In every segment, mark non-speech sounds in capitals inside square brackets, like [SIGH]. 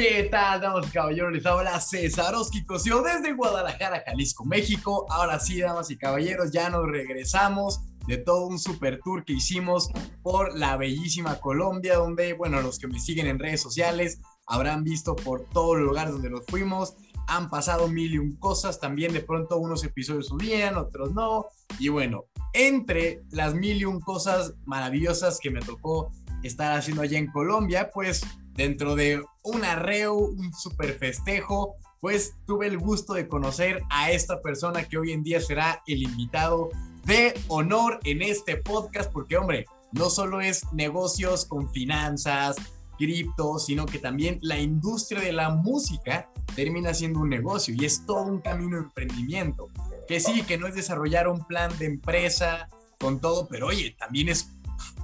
¿Qué tal, damas y caballeros? Les habla César Cosio desde Guadalajara, Jalisco, México. Ahora sí, damas y caballeros, ya nos regresamos de todo un super tour que hicimos por la bellísima Colombia, donde, bueno, los que me siguen en redes sociales habrán visto por todos los lugares donde nos fuimos. Han pasado mil y un cosas, también de pronto unos episodios subían, otros no. Y bueno, entre las mil y un cosas maravillosas que me tocó estar haciendo allá en Colombia, pues dentro de un arreo, un super festejo, pues tuve el gusto de conocer a esta persona que hoy en día será el invitado de honor en este podcast, porque hombre, no solo es negocios con finanzas, cripto, sino que también la industria de la música termina siendo un negocio y es todo un camino de emprendimiento. Que sí, que no es desarrollar un plan de empresa con todo, pero oye, también es,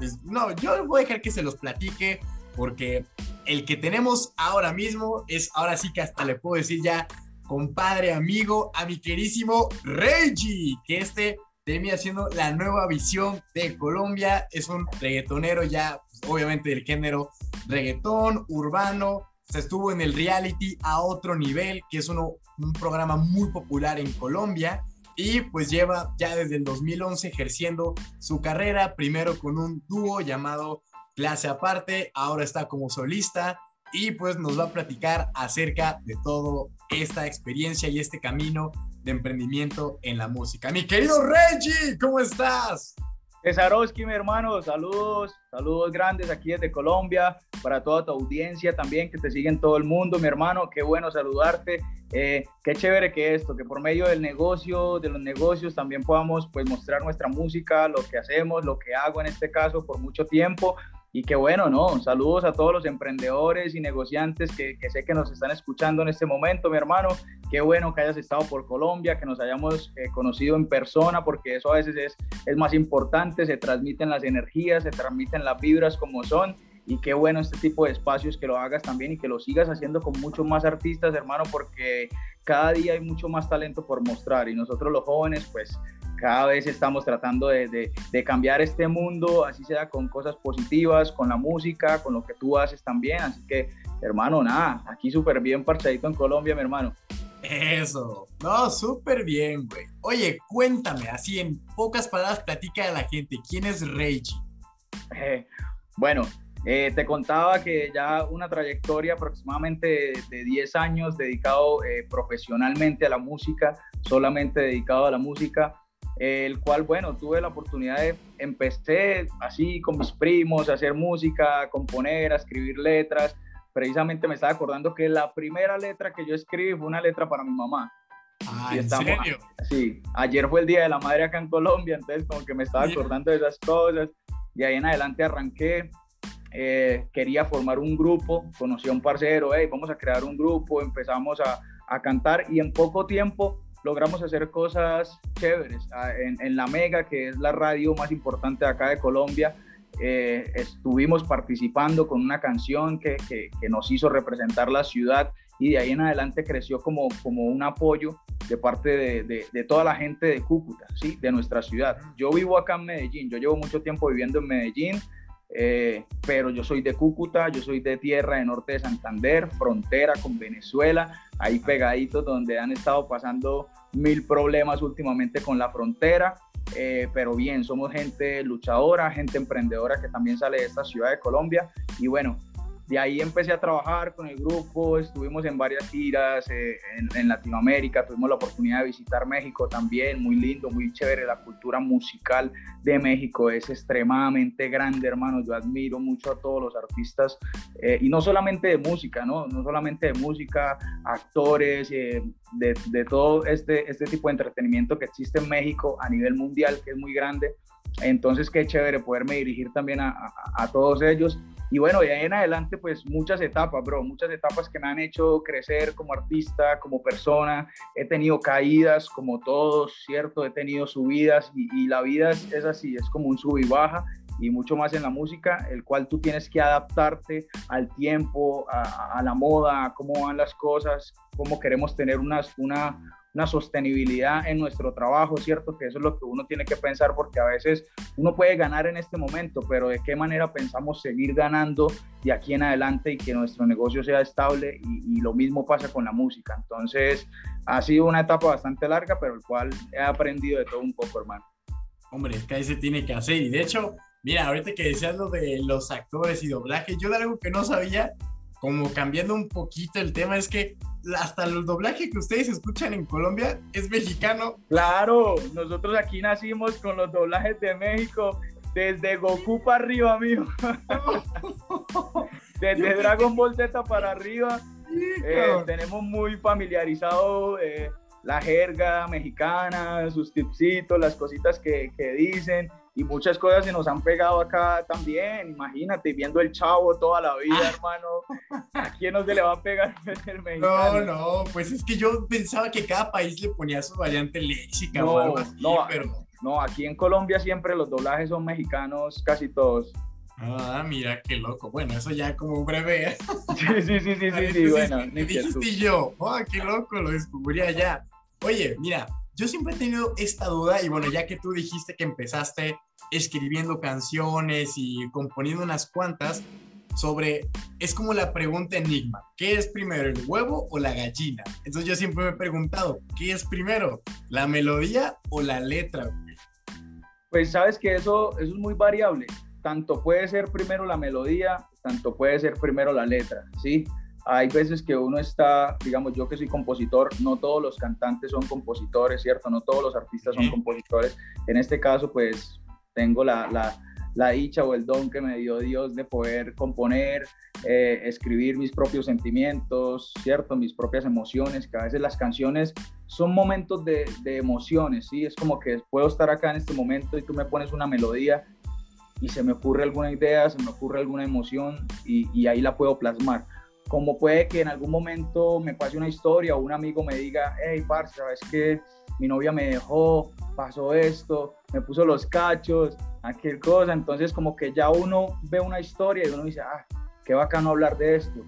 es no, yo voy a dejar que se los platique porque el que tenemos ahora mismo es, ahora sí que hasta le puedo decir ya, compadre, amigo, a mi querísimo Reggie, que este termina siendo la nueva visión de Colombia. Es un reggaetonero ya, pues, obviamente del género reggaetón, urbano. Se estuvo en el reality a otro nivel, que es uno, un programa muy popular en Colombia. Y pues lleva ya desde el 2011 ejerciendo su carrera, primero con un dúo llamado clase aparte, ahora está como solista y pues nos va a platicar acerca de todo esta experiencia y este camino de emprendimiento en la música. Mi querido Reggie, ¿cómo estás? Cesarowski, mi hermano, saludos, saludos grandes aquí desde Colombia, para toda tu audiencia también que te sigue en todo el mundo, mi hermano, qué bueno saludarte, eh, qué chévere que esto, que por medio del negocio, de los negocios también podamos pues mostrar nuestra música, lo que hacemos, lo que hago en este caso por mucho tiempo, y qué bueno, ¿no? Saludos a todos los emprendedores y negociantes que, sé que nos están escuchando en este momento, mi hermano. Qué bueno que hayas estado por Colombia, que nos hayamos eh, conocido en persona, porque eso a veces es, es más importante, se transmiten las energías, se transmiten las vibras como son y qué bueno este tipo de espacios que lo hagas también y que lo sigas haciendo con muchos más artistas, hermano, porque cada día hay mucho más talento por mostrar y nosotros los jóvenes, pues cada vez estamos tratando de, cambiar este mundo, así sea con cosas positivas, con la música, con lo que tú haces también. Así que, hermano, nada, aquí súper bien parchadito en Colombia, mi hermano. Eso, no, súper bien, güey. Oye, cuéntame, así en pocas palabras, platica a la gente, ¿quién es Reggie? Eh, bueno, eh, te contaba que ya una trayectoria aproximadamente de, 10 años dedicado eh, profesionalmente a la música, solamente dedicado a la música el cual, bueno, tuve la oportunidad de, empecé así con mis primos a hacer música, a componer, a escribir letras. Precisamente me estaba acordando que la primera letra que yo escribí fue una letra para mi mamá. Ah, ¿en serio? Sí, ayer fue el Día de la Madre acá en Colombia, entonces como que me estaba acordando de esas cosas. Y ahí en adelante arranqué, eh, quería formar un grupo, conocí a un parcero, hey, vamos a crear un grupo, empezamos a, a cantar y en poco tiempo logramos hacer cosas chéveres. Ah, en, La Mega, que es la radio más importante de acá de Colombia, eh, estuvimos participando con una canción que, que, nos hizo representar la ciudad y de ahí en adelante creció como, como un apoyo de parte de, de, toda la gente de Cúcuta, ¿sí? de nuestra ciudad. Yo vivo acá en Medellín, yo llevo mucho tiempo viviendo en Medellín, eh, pero yo soy de Cúcuta, yo soy de tierra de norte de Santander, frontera con Venezuela, ahí pegaditos donde han estado pasando mil problemas últimamente con la frontera, eh, pero bien, somos gente luchadora, gente emprendedora que también sale de esta ciudad de Colombia. Y bueno, de ahí empecé a trabajar con el grupo, estuvimos en varias giras eh, en, Latinoamérica, tuvimos la oportunidad de visitar México también, muy lindo, muy chévere, la cultura musical de México es extremadamente grande, hermano, yo admiro mucho a todos los artistas, eh, y no solamente de música, ¿no? No solamente de música, actores, eh, de, todo este, este tipo de entretenimiento que existe en México a nivel mundial, que es muy grande. Entonces, qué chévere poderme dirigir también a todos ellos y bueno, de ahí en adelante, pues muchas etapas, bro, muchas etapas que me han hecho crecer como artista, como persona. He tenido caídas, como todos, ¿cierto? He tenido subidas y, la vida es, así, es como un sub y baja y mucho más en la música, el cual tú tienes que adaptarte al tiempo, a, a la moda, a cómo van las cosas, cómo queremos tener unas, una, una sostenibilidad en nuestro trabajo, ¿cierto? Que eso es lo que uno tiene que pensar porque a veces uno puede ganar en este momento, pero de qué manera pensamos seguir ganando de aquí en adelante y que nuestro negocio sea estable y, y lo mismo pasa con la música. Entonces, ha sido una etapa bastante larga, pero el cual he aprendido de todo un poco, hermano. Hombre, es que ahí se tiene que hacer y de hecho, mira, ahorita que decías lo de los actores y doblaje, yo de algo que no sabía como cambiando un poquito el tema, es que hasta el doblaje que ustedes escuchan en Colombia es mexicano. Claro, nosotros aquí nacimos con los doblajes de México, desde Goku para arriba, amigo. [LAUGHS] desde Dragon Ball Z para arriba. Eh, tenemos muy familiarizado eh, la jerga mexicana, sus tipsitos, las cositas que, que dicen y muchas cosas se nos han pegado acá también. Imagínate, viendo el chavo toda la vida, ah. hermano. ¿A quién no se le va a pegar [LAUGHS] el mexicano? No, no, pues es que yo pensaba que cada país le ponía su variante léxica no, o algo así, no, pero... No, aquí en Colombia siempre los doblajes son mexicanos, casi todos. Ah, mira qué loco. Bueno, eso ya como breve. [LAUGHS] Sí, sí, sí, sí, sí, sí, bueno. Me dijiste yo, oh, qué loco, lo descubrí allá. Oye, mira, yo siempre he tenido esta duda y bueno, ya que tú dijiste que empezaste escribiendo canciones y componiendo unas cuantas, sobre, es como la pregunta enigma, ¿qué es primero, el huevo o la gallina? Entonces yo siempre me he preguntado, ¿qué es primero, la melodía o la letra? Pues sabes que eso, eso es muy variable, tanto puede ser primero la melodía, tanto puede ser primero la letra, ¿sí? Hay veces que uno está, digamos, yo que soy compositor, no todos los cantantes son compositores, ¿cierto? No todos los artistas son compositores. En este caso, pues tengo la, la, la dicha o el don que me dio Dios de poder componer, eh, escribir mis propios sentimientos, ¿cierto? Mis propias emociones, que a veces las canciones son momentos de, de emociones, ¿sí? Es como que puedo estar acá en este momento y tú me pones una melodía y se me ocurre alguna idea, se me ocurre alguna emoción y, y ahí la puedo plasmar como puede que en algún momento me pase una historia o un amigo me diga, hey, parce, ¿sabes qué? Mi novia me dejó, pasó esto, me puso los cachos, aquel cosa. Entonces, como que ya uno ve una historia y uno dice, ah, qué bacano hablar de esto.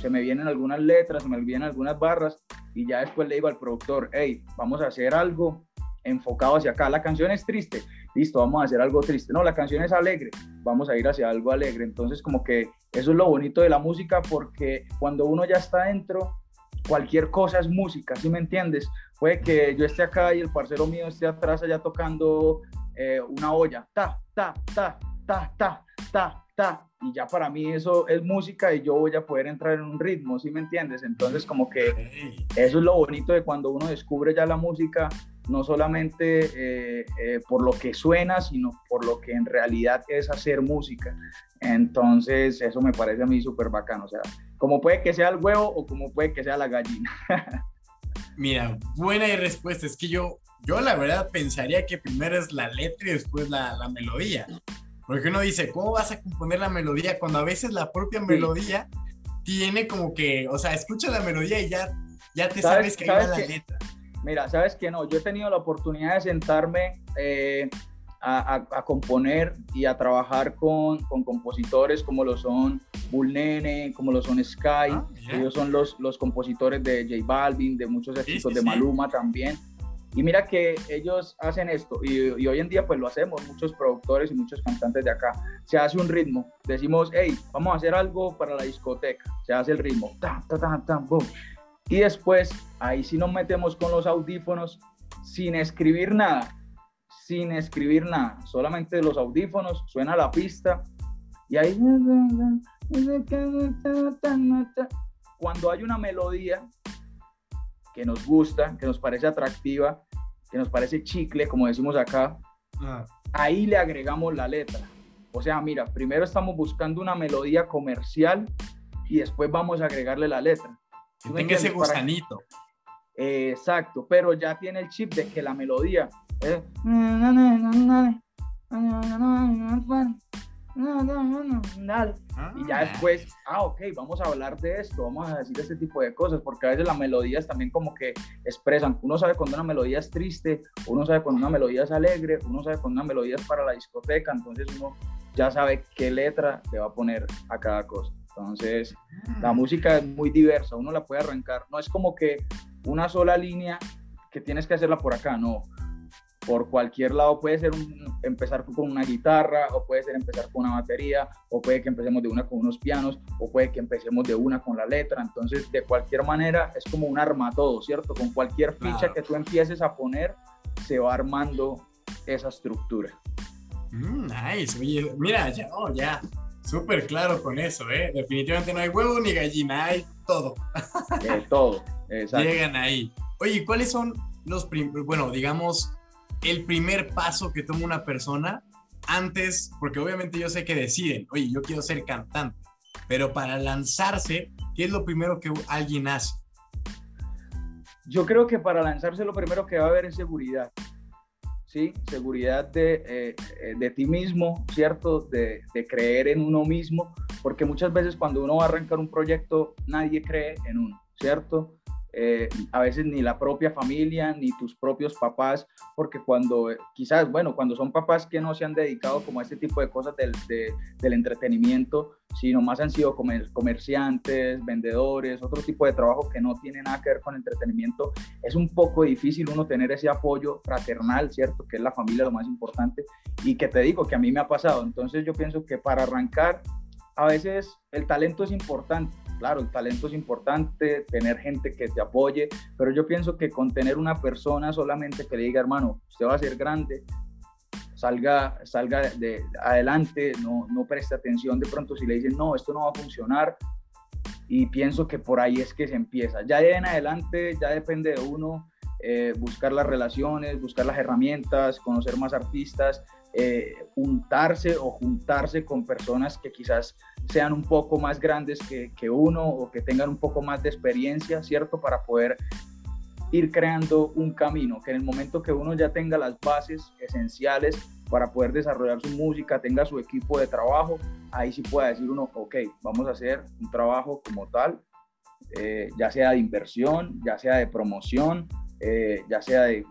Se me vienen algunas letras, se me vienen algunas barras y ya después le digo al productor, hey, vamos a hacer algo enfocado hacia acá. La canción es triste, listo, vamos a hacer algo triste. No, la canción es alegre, vamos a ir hacia algo alegre. Entonces, como que eso es lo bonito de la música porque cuando uno ya está dentro, cualquier cosa es música, ¿sí me entiendes? Puede que yo esté acá y el parcero mío esté atrás allá tocando eh, una olla, ta, ta, ta, ta, ta, ta, ta, y ya para mí eso es música y yo voy a poder entrar en un ritmo, ¿sí me entiendes? Entonces como que eso es lo bonito de cuando uno descubre ya la música, no solamente eh, eh, por lo que suena, sino por lo que en realidad es hacer música. Entonces, eso me parece a mí súper bacano. O sea, como puede que sea el huevo o como puede que sea la gallina. [LAUGHS] Mira, buena respuesta. Es que yo, yo la verdad pensaría que primero es la letra y después la, la melodía. Porque uno dice, ¿cómo vas a componer la melodía? Cuando a veces la propia melodía tiene como que, o sea, escucha la melodía y ya, ya te sabes, que hay la letra. Mira, sabes que no, yo he tenido la oportunidad de sentarme eh, a, componer y a trabajar con, con, compositores como lo son Bull como lo son Sky, ah, ellos son los, los compositores de J Balvin, de muchos éxitos de Maluma también. Y mira que ellos hacen esto y, y, hoy en día pues lo hacemos, muchos productores y muchos cantantes de acá. Se hace un ritmo, decimos, hey, vamos a hacer algo para la discoteca, se hace el ritmo, ta, ta, ta, ta, boom. Y después, ahí sí nos metemos con los audífonos sin escribir nada, sin escribir nada, solamente los audífonos, suena la pista y ahí cuando hay una melodía que nos gusta, que nos parece atractiva, que nos parece chicle, como decimos acá, ah. ahí le agregamos la letra. O sea, mira, primero estamos buscando una melodía comercial y después vamos a agregarle la letra. Tenga ese gusanito. exacto, pero ya tiene el chip de que la melodía y ya después, ah, ok, vamos a hablar de esto, vamos a decir este tipo de cosas, porque a veces las melodías también como que expresan, uno sabe cuando una melodía es triste, uno sabe cuando una melodía es alegre, uno sabe cuando una melodía es para la discoteca, entonces uno ya sabe qué letra le va a poner a cada cosa. Entonces, la música es muy diversa, uno la puede arrancar. No es como que una sola línea que tienes que hacerla por acá, no. Por cualquier lado puede ser empezar con una guitarra, o puede ser empezar con una batería, o puede que empecemos de una con unos pianos, o puede que empecemos de una con la letra. Entonces, de cualquier manera, es como un arma todo, ¿cierto? Con cualquier ficha que tú empieces a poner, se va armando esa estructura. Mm, nice, oye, mira, ya, oh, ya, súper claro con eso, ¿eh? Definitivamente no hay huevo ni gallina, hay todo. Eh, todo, exacto. Llegan ahí. Oye, ¿cuáles son los, bueno, digamos, el primer paso que toma una persona antes, porque obviamente yo sé que deciden, oye, yo quiero ser cantante, pero para lanzarse, ¿qué es lo primero que alguien hace? Yo creo que para lanzarse lo primero que va a haber es seguridad. ¿Sí? Seguridad de, eh, de ti mismo, ¿cierto? De, de, creer en uno mismo, porque muchas veces cuando uno va a arrancar un proyecto, nadie cree en uno, ¿cierto? Eh, a veces ni la propia familia, ni tus propios papás, porque cuando, quizás, bueno, cuando son papás que no se han dedicado como a este tipo de cosas del, del entretenimiento, sino más han sido comerciantes, vendedores, otro tipo de trabajo que no tiene nada que ver con entretenimiento, es un poco difícil uno tener ese apoyo fraternal, ¿cierto? Que es la familia lo más importante y que te digo que a mí me ha pasado. Entonces yo pienso que para arrancar, a veces el talento es importante, claro, el talento es importante, tener gente que te apoye, pero yo pienso que con tener una persona solamente que le diga, hermano, usted va a ser grande, salga, salga de, adelante, no, no preste atención de pronto si le dicen, no, esto no va a funcionar, y pienso que por ahí es que se empieza. Ya en adelante, ya depende de uno eh, buscar las relaciones, buscar las herramientas, conocer más artistas, eh, juntarse o juntarse con personas que quizás sean un poco más grandes que, uno o que tengan un poco más de experiencia, ¿cierto? Para poder ir creando un camino, que en el momento que uno ya tenga las bases esenciales para poder desarrollar su música, tenga su equipo de trabajo, ahí sí pueda decir uno, ok, vamos a hacer un trabajo como tal, eh, ya sea de inversión, ya sea de promoción, eh, ya sea de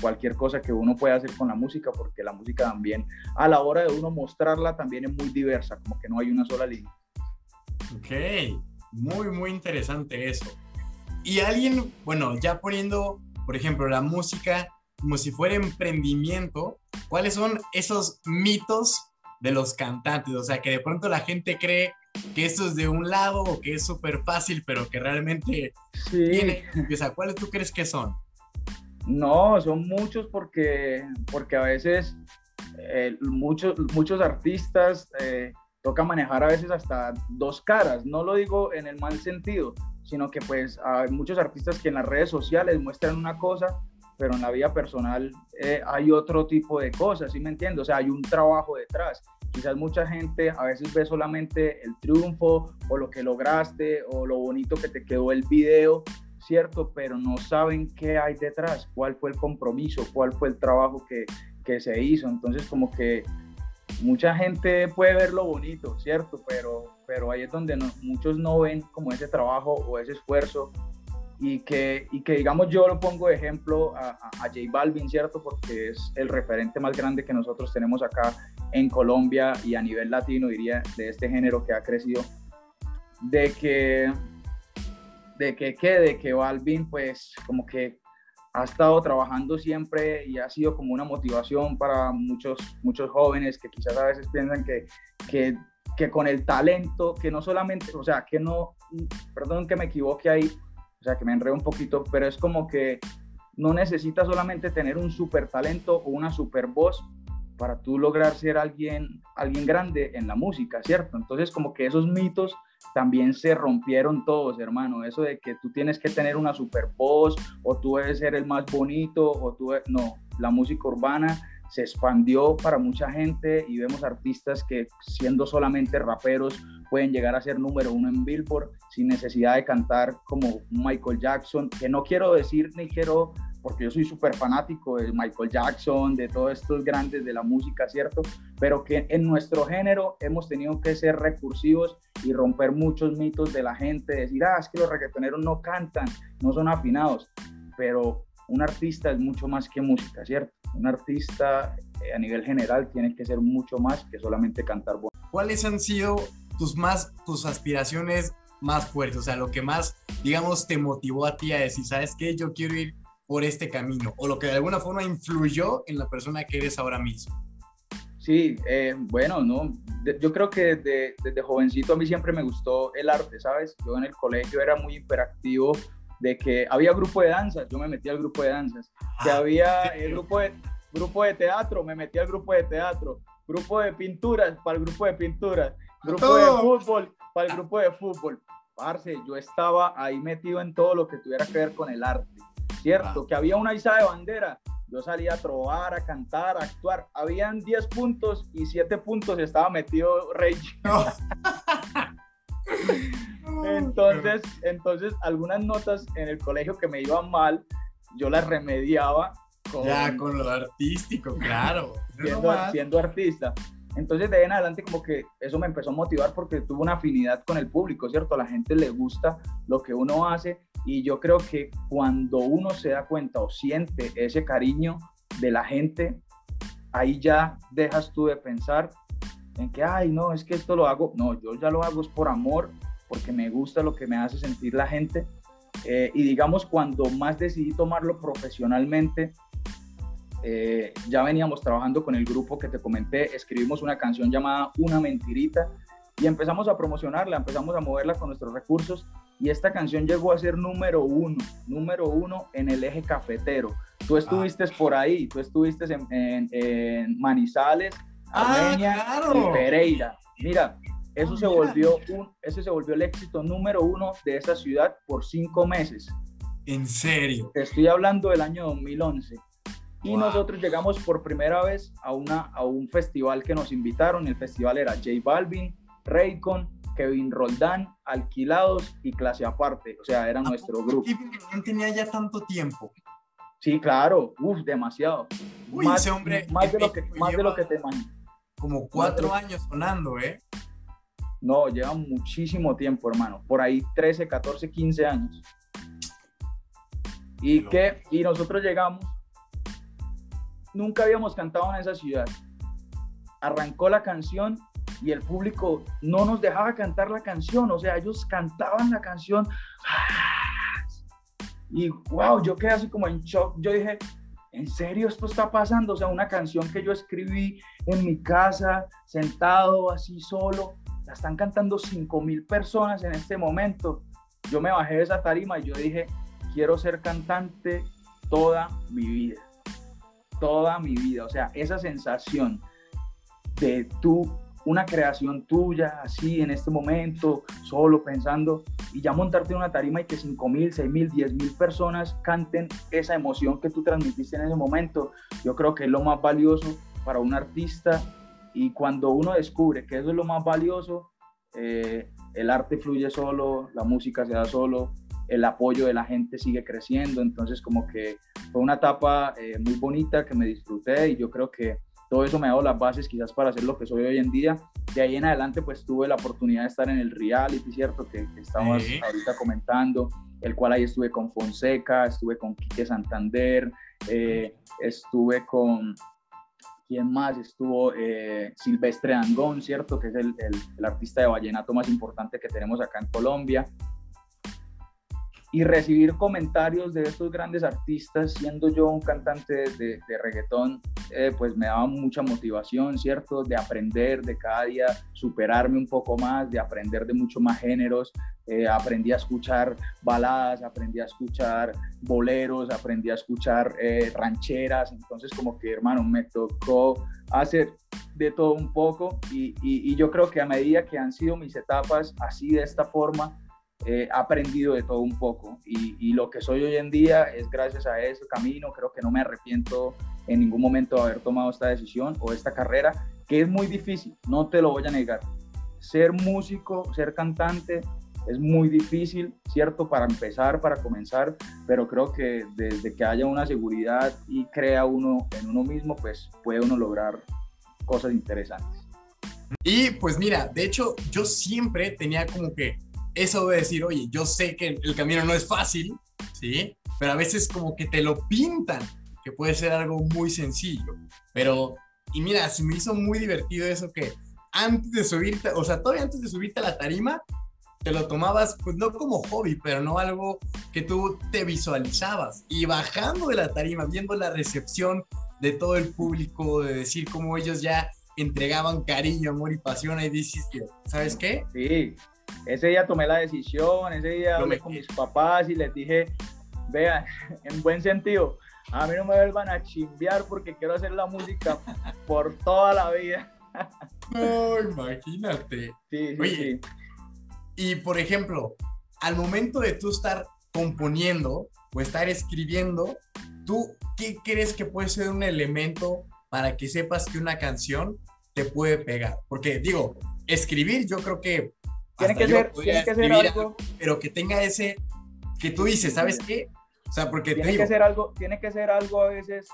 cualquier cosa que uno pueda hacer con la música, porque la música también, a la hora de uno mostrarla, también es muy diversa, como que no hay una sola línea. Ok, muy, muy interesante eso. Y alguien, bueno, ya poniendo, por ejemplo, la música como si fuera emprendimiento, ¿cuáles son esos mitos de los cantantes? O sea, que de pronto la gente cree que esto es de un lado o que es súper fácil, pero que realmente sí. tiene... O sea, ¿cuáles tú crees que son? No, son muchos porque, porque a veces eh, muchos, muchos artistas eh, toca manejar a veces hasta dos caras. No lo digo en el mal sentido, sino que pues hay muchos artistas que en las redes sociales muestran una cosa, pero en la vida personal eh, hay otro tipo de cosas, ¿sí me entiendes? O sea, hay un trabajo detrás. Quizás mucha gente a veces ve solamente el triunfo o lo que lograste o lo bonito que te quedó el video, ¿cierto? Pero no saben qué hay detrás, cuál fue el compromiso, cuál fue el trabajo que, que se hizo. Entonces, como que mucha gente puede ver lo bonito, ¿cierto? Pero, pero ahí es donde muchos no ven como ese trabajo o ese esfuerzo y que, y que digamos yo lo pongo de ejemplo a, a, J Balvin, ¿cierto? Porque es el referente más grande que nosotros tenemos acá en Colombia y a nivel latino, diría, de este género que ha crecido, de que de que quede, que Balvin pues como que ha estado trabajando siempre y ha sido como una motivación para muchos, muchos jóvenes que quizás a veces piensan que, que, que con el talento, que no solamente, o sea, que no, perdón que me equivoque ahí, o sea, que me enredo un poquito, pero es como que no necesitas solamente tener un super talento o una super voz para tú lograr ser alguien, alguien grande en la música, ¿cierto? Entonces como que esos mitos también se rompieron todos, hermano. Eso de que tú tienes que tener una super voz o tú debes el más bonito o tú... No, la música urbana se expandió para mucha gente y vemos artistas que siendo solamente raperos pueden llegar a ser número uno en Billboard sin necesidad de cantar como Michael Jackson, que no quiero decir ni quiero porque yo soy súper fanático de Michael Jackson, de todos estos grandes de la música, ¿cierto? Pero que en nuestro género hemos tenido que ser recursivos y romper muchos mitos de la gente, decir, ah, es que los reggaetoneros no cantan, no son afinados, pero un artista es mucho más que música, ¿cierto? Un artista eh, a nivel general tiene que ser mucho más que solamente cantar. ¿Cuáles han sido tus más, tus aspiraciones más fuertes? O sea, lo que más, digamos, te motivó a ti a decir, ¿sabes qué? Yo quiero ir por este camino o lo que de alguna forma influyó en la persona que eres ahora mismo? Sí, eh, bueno, no, yo creo que desde, desde, jovencito a mí siempre me gustó el arte, ¿sabes? Yo en el colegio era muy hiperactivo de que había grupo de danzas, yo me metí al grupo de danzas, que ah, había el grupo de, grupo de teatro, me metí al grupo de teatro, grupo de pinturas para el grupo de pinturas, grupo de fútbol para el grupo de fútbol. Parce, yo estaba ahí metido en todo lo que tuviera que ver con el arte, ¿cierto? Que había una isa de bandera, yo salía a trobar, a cantar, a actuar. Habían 10 puntos y 7 puntos estaba metido Rey. [LAUGHS] [LAUGHS] entonces, entonces, algunas notas en el colegio que me iban mal, yo las remediaba ya, con lo artístico, claro. siendo, artista. Entonces de ahí en adelante como que eso me empezó a motivar porque tuvo una afinidad con el público, ¿cierto? A la gente le gusta lo que uno hace y yo creo que cuando uno se da cuenta o siente ese cariño de la gente, ahí ya dejas tú de pensar en que, ay, no, es que esto lo hago. No, yo ya lo hago es por amor, porque me gusta lo que me hace sentir la gente. Eh, y digamos, cuando más decidí tomarlo profesionalmente, eh, ya veníamos trabajando con el grupo que te comenté, escribimos una canción llamada Una Mentirita y empezamos a promocionarla, empezamos a moverla con nuestros recursos y esta canción llegó a ser número uno, número uno en el eje cafetero. Tú ah. estuviste por ahí, tú estuviste en, Manizales, ah, Armenia y Pereira. Mira, eso, se volvió un, ese se volvió el éxito número uno de esa ciudad por cinco meses. ¿En serio? Te estoy hablando del año 2011. Y nosotros llegamos por primera vez a, una, a un festival que nos invitaron. El festival era J Balvin, Raycon, Kevin Roldán, Alquilados y Clase Aparte. O sea, era nuestro grupo. ¿No tenía ya tanto tiempo? Sí, claro. Uf, demasiado. Uy, más, ese hombre. Más, de lo, que, más de lo que te imaginas. Como cuatro años sonando, ¿eh? No, lleva muchísimo tiempo, hermano. Por ahí 13, 14, 15 años. Y, que, y nosotros llegamos nunca habíamos cantado en esa ciudad. Arrancó la canción y el público no nos dejaba cantar la canción, o sea, ellos cantaban la canción. Y wow, yo quedé así como en shock. Yo dije, ¿en serio esto está pasando? O sea, una canción que yo escribí en mi casa, sentado así solo, la están cantando 5 mil personas en este momento. Yo me bajé de esa tarima y yo dije, quiero ser cantante toda mi vida toda mi vida. O sea, esa sensación de tú, una creación tuya, así en este momento, solo pensando, y ya montarte en una tarima y que 5 mil, 6 mil, 10 mil personas canten esa emoción que tú transmitiste en ese momento, yo creo que es lo más valioso para un artista. Y cuando uno descubre que eso es lo más valioso, eh, el arte fluye solo, la música se da solo, el apoyo de la gente sigue creciendo, entonces como que fue una etapa eh, muy bonita que me disfruté y yo creo que todo eso me ha dado las bases quizás para ser lo que soy hoy en día. De ahí en adelante pues tuve la oportunidad de estar en el reality, ¿cierto? Que, estamos ahorita comentando, el cual ahí estuve con Fonseca, estuve con Quique Santander, eh, estuve con, ¿quién más? Estuvo eh, Silvestre Angón, ¿cierto? Que es el, el, artista de vallenato más importante que tenemos acá en Colombia y recibir comentarios de estos grandes artistas, siendo yo un cantante de, de reggaetón, eh, pues me daba mucha motivación, ¿cierto? De aprender, de cada día superarme un poco más, de aprender de mucho más géneros. Eh, aprendí a escuchar baladas, aprendí a escuchar boleros, aprendí a escuchar eh, rancheras, entonces como que hermano, me tocó hacer de todo un poco y yo creo que a medida que han sido mis etapas así de esta forma, he aprendido de todo un poco y, lo que soy hoy en día es gracias a ese camino, creo que no me arrepiento en ningún momento de haber tomado esta decisión o esta carrera, que es muy difícil, no te lo voy a negar. Ser músico, ser cantante es muy difícil, ¿cierto? Para empezar, para comenzar, pero creo que desde que haya una seguridad y crea uno en uno mismo, pues puede uno lograr cosas interesantes. Y pues mira, de hecho yo siempre tenía como que eso de decir, oye, yo sé que el camino no es fácil, ¿sí? Pero a veces como que te lo pintan, que puede ser algo muy sencillo. Pero, y mira, se me hizo muy divertido eso que antes de subirte, o sea, todavía antes de subirte a la tarima, te lo tomabas, pues no como hobby, pero no algo que tú te visualizabas. Y bajando de la tarima, viendo la recepción de todo el público, de decir cómo ellos ya entregaban cariño, amor y pasión, ahí dices, ¿sabes qué? Sí, ese día tomé la decisión, ese día hablé con mis papás y les dije, vean, [LAUGHS] en buen sentido, a mí no me vuelvan a chimbear porque quiero hacer la música por toda la vida. [LAUGHS] No, imagínate. Sí, sí, sí. Y por ejemplo, al momento de tú estar componiendo o estar escribiendo, ¿tú qué crees que puede ser un elemento para que sepas que una canción te puede pegar? Porque digo, escribir yo creo que... Tiene que, ser, tiene que ser algo... Pero que tenga ese... Que tú dices, ¿sabes qué? O sea, porque tiene que ser algo, tiene que ser algo a veces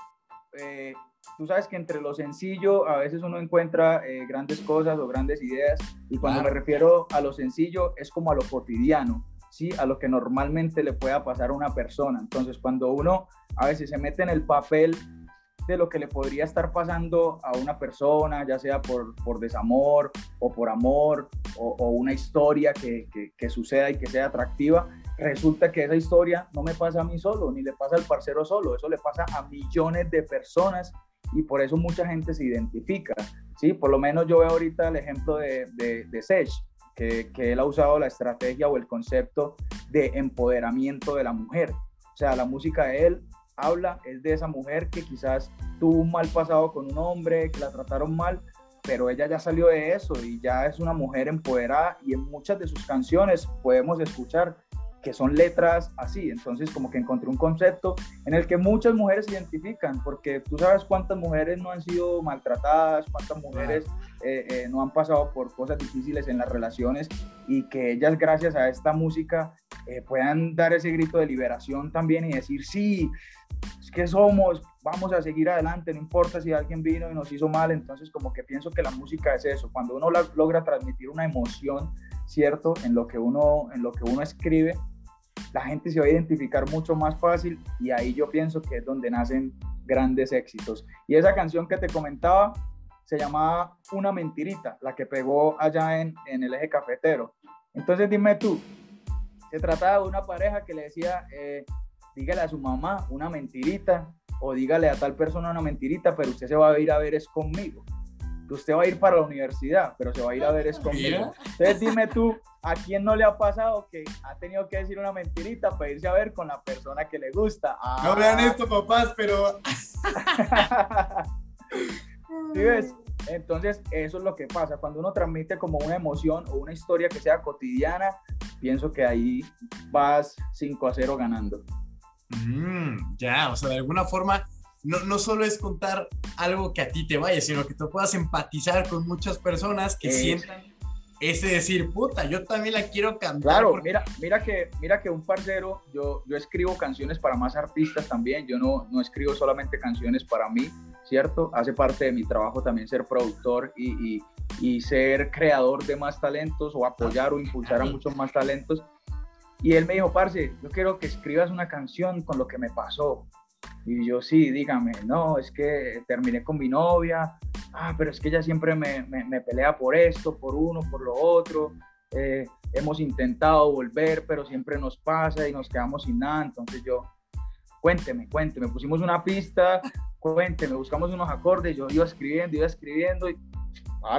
eh, tú sabes que entre lo sencillo a veces uno encuentra eh, grandes cosas o grandes ideas y cuando me refiero a lo sencillo es como a lo cotidiano, ¿sí? A lo que normalmente le pueda pasar a una persona. Entonces cuando uno a veces se mete en el papel de lo que le podría estar pasando a una persona, ya sea por, por desamor o por amor o, una historia que, que, suceda y que sea atractiva, resulta que esa historia no me pasa a mí solo, ni le pasa al parcero solo, eso le pasa a millones de personas y por eso mucha gente se identifica, ¿sí? Por lo menos yo veo ahorita el ejemplo de, de, de que, que, él ha usado la estrategia o el concepto de empoderamiento de la mujer. O sea, la música de él habla es de esa mujer que quizás tuvo un mal pasado con un hombre, que la trataron mal, pero ella ya salió de eso y ya es una mujer empoderada y en muchas de sus canciones podemos escuchar que son letras así. Entonces, como que encontré un concepto en el que muchas mujeres se identifican, porque tú sabes cuántas mujeres no han sido maltratadas, cuántas mujeres eh, eh, no han pasado por cosas difíciles en las relaciones y que ellas, gracias a esta música, eh, puedan dar ese grito de liberación también y decir, sí, es que somos, vamos a seguir adelante, no importa si alguien vino y nos hizo mal. Entonces, como que pienso que la música es eso, cuando uno logra transmitir una emoción ¿cierto? En lo que uno, en lo que uno escribe, la gente se va a identificar mucho más fácil y ahí yo pienso que es donde nacen grandes éxitos. Y esa canción que te comentaba se llamaba Una Mentirita, la que pegó allá en, en el eje cafetero. Entonces dime tú, se trataba de una pareja que le decía, eh, dígale a su mamá una mentirita o dígale a tal persona una mentirita, pero usted se va a ir a ver es conmigo usted va a ir para la universidad, pero se va a ir a ver es conmigo. Entonces dime tú, ¿a quién no le ha pasado que ha tenido que decir una mentirita para irse a ver con la persona que le gusta? No vean ah. esto, papás, pero... [LAUGHS] ¿Sí ves? Entonces, eso es lo que pasa. Cuando uno transmite como una emoción o una historia que sea cotidiana, pienso que ahí vas 5 a 0 ganando. Mm, ya, o sea, de alguna forma no, no solo es contar algo que a ti te vaya, sino que tú puedas empatizar con muchas personas que sientan ese decir, puta, yo también la quiero cantar. Claro, mira, mira, que, mira que un parcero, yo, yo escribo canciones para más artistas también, yo no, no escribo solamente canciones para mí, ¿cierto? Hace parte de mi trabajo también ser productor y, y, y ser creador de más talentos o apoyar o impulsar a muchos más talentos. Y él me dijo, parce, yo quiero que escribas una canción con lo que me pasó. Y yo, sí, dígame, no, es que terminé con mi novia, ah, pero es que ella siempre me, me, pelea por esto, por uno, por lo otro. Eh, hemos intentado volver, pero siempre nos pasa y nos quedamos sin nada. Entonces yo, cuénteme, cuénteme, pusimos una pista, cuénteme, buscamos unos acordes, yo iba escribiendo, iba escribiendo y,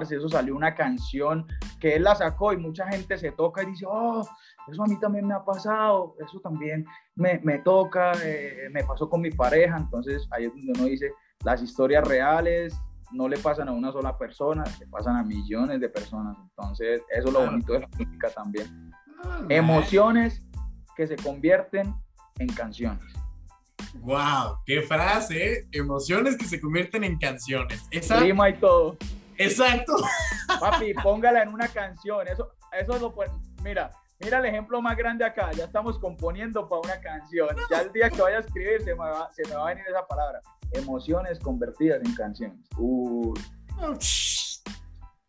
si eso salió una canción que él la sacó y mucha gente se toca y dice, oh, eso a mí también me ha pasado, eso también me, me toca, eh, me pasó con mi pareja, entonces ahí es donde uno dice, las historias reales no le pasan a una sola persona, le pasan a millones de personas, entonces eso es lo bonito de la música también. Ah, Emociones que se convierten en canciones. ¡Wow! ¡Qué frase! ¿eh? Emociones que se convierten en canciones. Esa... Rima y todo. Exacto. Papi, póngala en una canción. Eso, eso lo puede. Mira, Mira el ejemplo más grande acá, ya estamos componiendo para una canción. Ya el día que vaya a escribir se me va, se me va a venir esa palabra. Emociones convertidas en canciones. Uy.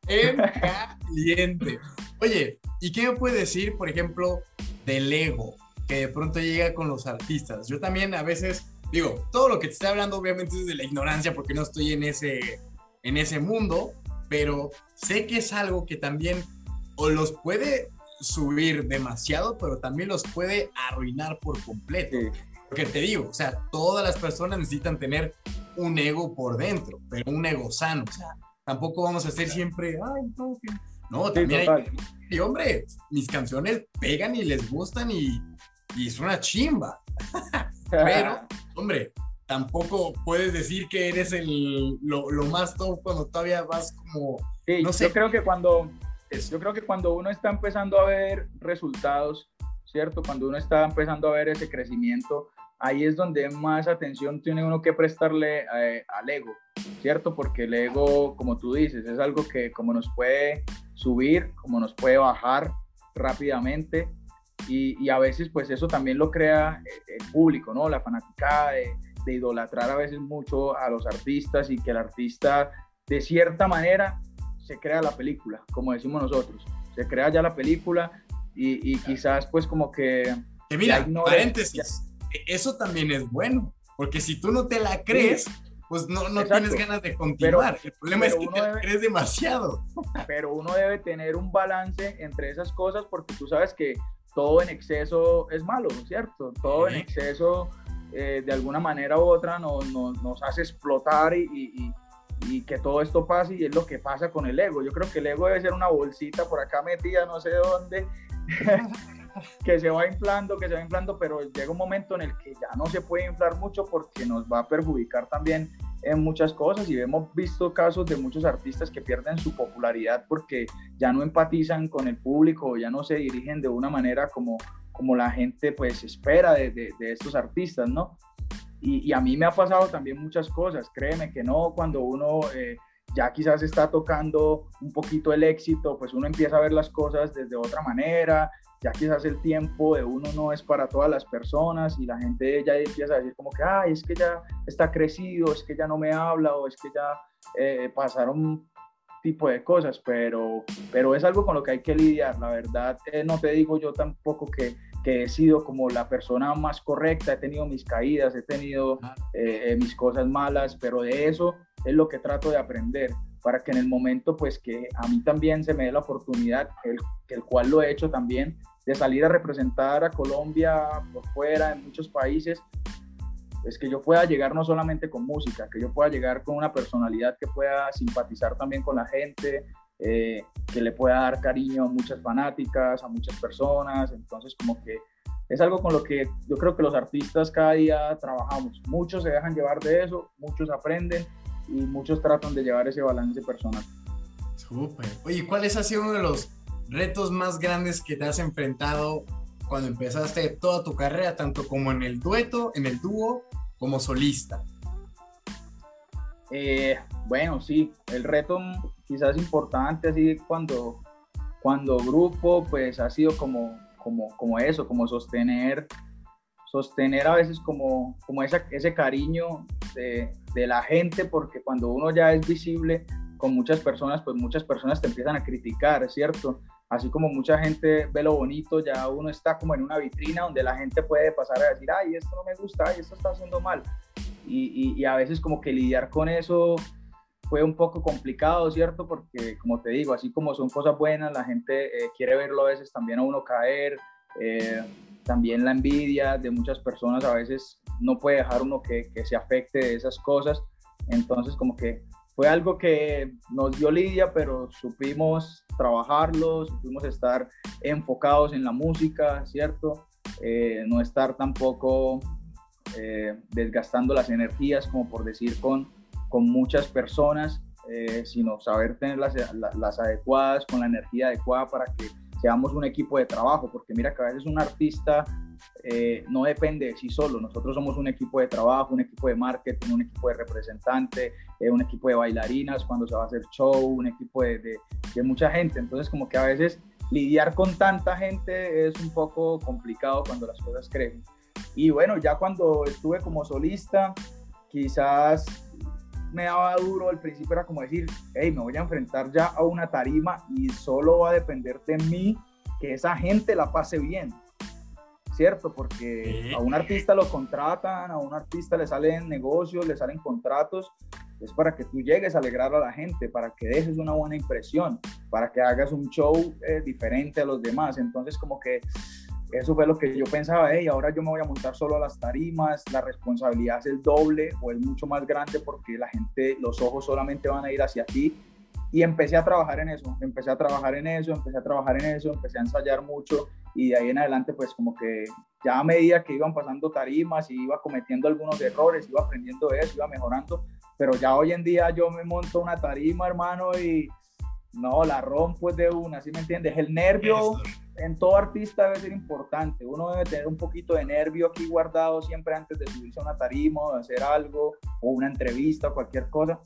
En caliente. Oye, ¿y qué me puede decir, por ejemplo, del ego que de pronto llega con los artistas? Yo también a veces digo, todo lo que te estoy hablando obviamente es de la ignorancia porque no estoy en ese, en ese mundo, pero sé que es algo que también o los puede subir demasiado, pero también los puede arruinar por completo. Porque te digo, o sea, todas las personas necesitan tener un ego por dentro, pero un ego sano. O sea, tampoco vamos a ser siempre, ay, no, no también hay, y hombre, mis canciones pegan y les gustan y, y es una chimba. [LAUGHS] pero, hombre, tampoco puedes decir que eres el, lo, lo, más top cuando todavía vas como, no sé. Yo creo que cuando, yo creo que cuando uno está empezando a ver resultados, ¿cierto? Cuando uno está empezando a ver ese crecimiento, ahí es donde más atención tiene uno que prestarle eh, al ego, ¿cierto? Porque el ego, como tú dices, es algo que como nos puede subir, como nos puede bajar rápidamente y, y a veces pues eso también lo crea eh, el público, ¿no? La fanaticada de, de idolatrar a veces mucho a los artistas y que el artista de cierta manera se crea la película, como decimos nosotros, se crea ya la película y, y quizás pues como que... Que mira, paréntesis, eso también es bueno, porque si tú no te la crees, pues no, no tienes ganas de continuar. el problema es que te la crees demasiado. [LAUGHS] Pero uno debe tener un balance entre esas cosas porque tú sabes que todo en exceso es malo, ¿cierto? Todo en exceso eh, de alguna manera u otra nos, nos, hace explotar y, y, y, que todo esto pase y es lo que pasa con el ego. Yo creo que el ego debe ser una bolsita por acá metida, no sé dónde, [LAUGHS] que se va inflando, que se va inflando, pero llega un momento en el que ya no se puede inflar mucho porque nos va a perjudicar también en muchas cosas y hemos visto casos de muchos artistas que pierden su popularidad porque ya no empatizan con el público, ya no se dirigen de una manera como, como la gente pues espera de, de, estos artistas, ¿no? Y, a mí me ha pasado también muchas cosas, créeme que no, cuando uno eh, ya quizás está tocando un poquito el éxito, pues uno empieza a ver las cosas desde otra manera, ya quizás el tiempo de uno no es para todas las personas y la gente ya empieza a decir como que, ay, es que ya está crecido, es que ya no me habla o es que ya eh, pasaron tipo de cosas, pero, pero es algo con lo que hay que lidiar, la verdad, eh, no te digo yo tampoco que, que, he sido como la persona más correcta, he tenido mis caídas, he tenido eh, mis cosas malas, pero de eso es lo que trato de aprender para que en el momento pues que a mí también se me dé la oportunidad, el, el cual lo he hecho también, de salir a representar a Colombia por fuera, en muchos países, es que yo pueda llegar no solamente con música, que yo pueda llegar con una personalidad que pueda simpatizar también con la gente, eh, que le pueda dar cariño a muchas fanáticas, a muchas personas, entonces como que es algo con lo que yo creo que los artistas cada día trabajamos, muchos se dejan llevar de eso, muchos aprenden y muchos tratan de llevar ese balance personal. Súper. Oye, ¿cuál ha sido uno de los retos más grandes que te has enfrentado cuando empezaste toda tu carrera, tanto como en el dueto, en el dúo, como solista? Eh, bueno, sí, el reto quizás importante así cuando, cuando grupo, pues ha sido como, como, como eso, como sostener, sostener a veces como, como esa, ese cariño de, la gente, porque cuando uno ya es visible con muchas personas, pues muchas personas te empiezan a criticar, cierto. Así como mucha gente ve lo bonito, ya uno está como en una vitrina donde la gente puede pasar a decir, ay, esto no me gusta, ay, esto está haciendo mal. Y, y, a veces como que lidiar con eso fue un poco complicado, ¿cierto? Porque como te digo, así como son cosas buenas, la gente eh, quiere verlo a veces también a uno caer. Eh, también la envidia de muchas personas a veces no puede dejar uno que, que se afecte de esas cosas. Entonces como que fue algo que nos dio lidia, pero supimos trabajarlo, supimos estar enfocados en la música, ¿cierto? Eh, no estar tampoco eh, desgastando las energías, como por decir, con, con muchas personas, eh, sino saber tener las, las adecuadas, con la energía adecuada para que seamos un equipo de trabajo, porque mira que a veces un artista eh, no depende de sí solo, nosotros somos un equipo de trabajo, un equipo de marketing, un equipo de representante, eh, un equipo de bailarinas cuando se va a hacer show, un equipo de, de, mucha gente, entonces como que a veces lidiar con tanta gente es un poco complicado cuando las cosas crecen. Y bueno, ya cuando estuve como solista, quizás me daba duro, al principio era como decir, hey, me voy a enfrentar ya a una tarima y solo va a depender de mí que esa gente la pase bien, ¿cierto? Porque a un artista lo contratan, a un artista le salen negocios, le salen contratos, es para que tú llegues a alegrar a la gente, para que dejes una buena impresión. para que hagas un show eh, diferente a los demás. Entonces como que eso fue lo que yo pensaba, hey, ahora yo me voy a montar solo las tarimas, la responsabilidad es el doble o es mucho más grande porque la gente, los ojos solamente van a ir hacia ti. Y empecé a trabajar en eso, empecé a trabajar en eso, empecé a trabajar en eso, empecé a ensayar mucho y de ahí en adelante pues como que ya a medida que iban pasando tarimas y iba cometiendo algunos errores, iba aprendiendo eso, iba mejorando, pero ya hoy en día yo me monto una tarima, hermano, y no, la rompo de una, ¿sí me entiendes? El nervio en todo artista debe ser importante. Uno debe tener un poquito de nervio aquí guardado siempre antes de subirse a una tarima o de hacer algo o una entrevista o cualquier cosa.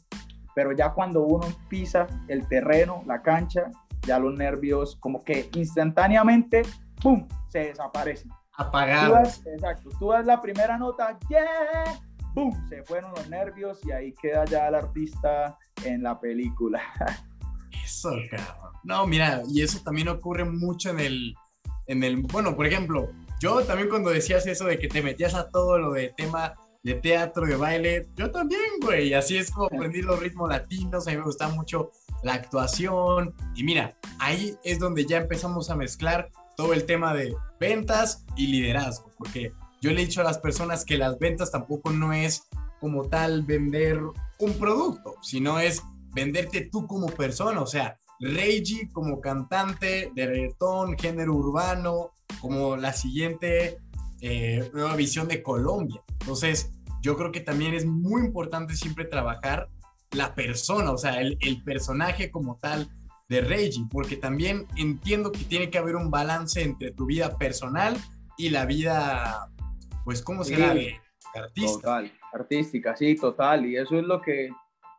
Pero ya cuando uno pisa el terreno, la cancha, ya los nervios como que instantáneamente, ¡pum!, se desaparecen. Apagados. exacto. Tú das la primera nota, ¡yeah! ¡Bum! Se fueron los nervios y ahí queda ya el artista en la película. [LAUGHS] Eso, cabrón. No, mira, y eso también ocurre mucho en el, en el, bueno, por ejemplo, yo también cuando decías eso de que te metías a todo lo de tema de teatro, de baile, yo también, güey, así es como aprendí los ritmos latinos, a mí me gusta mucho la actuación, y mira, ahí es donde ya empezamos a mezclar todo el tema de ventas y liderazgo, porque yo le he dicho a las personas que las ventas tampoco no es como tal vender un producto, sino es venderte tú como persona, o sea, Reiji como cantante de reggaetón, género urbano, como la siguiente eh, nueva visión de Colombia. Entonces, yo creo que también es muy importante siempre trabajar la persona, o sea, el, personaje como tal de Reiji, porque también entiendo que tiene que haber un balance entre tu vida personal y la vida, pues, ¿cómo se llama? artista. Total, artística, sí, total. Y eso es lo que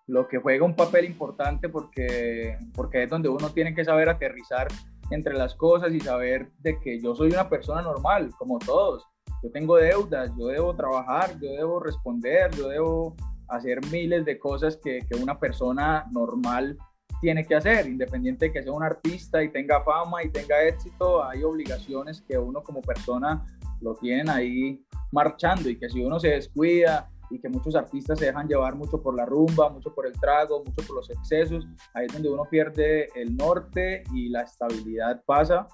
lo que juega un papel importante porque, porque es donde uno tiene que saber aterrizar entre las cosas y saber de que yo soy una persona normal, como todos. Yo tengo deudas, yo debo trabajar, yo debo responder, yo debo hacer miles de cosas que, que una persona normal tiene que hacer, independiente de que sea un artista y tenga fama y tenga éxito, hay obligaciones que uno como persona lo tienen ahí marchando y que si uno se descuida y que muchos artistas se dejan llevar mucho por la rumba, mucho por el trago, mucho por los excesos. Ahí es donde uno pierde el norte y la estabilidad pasa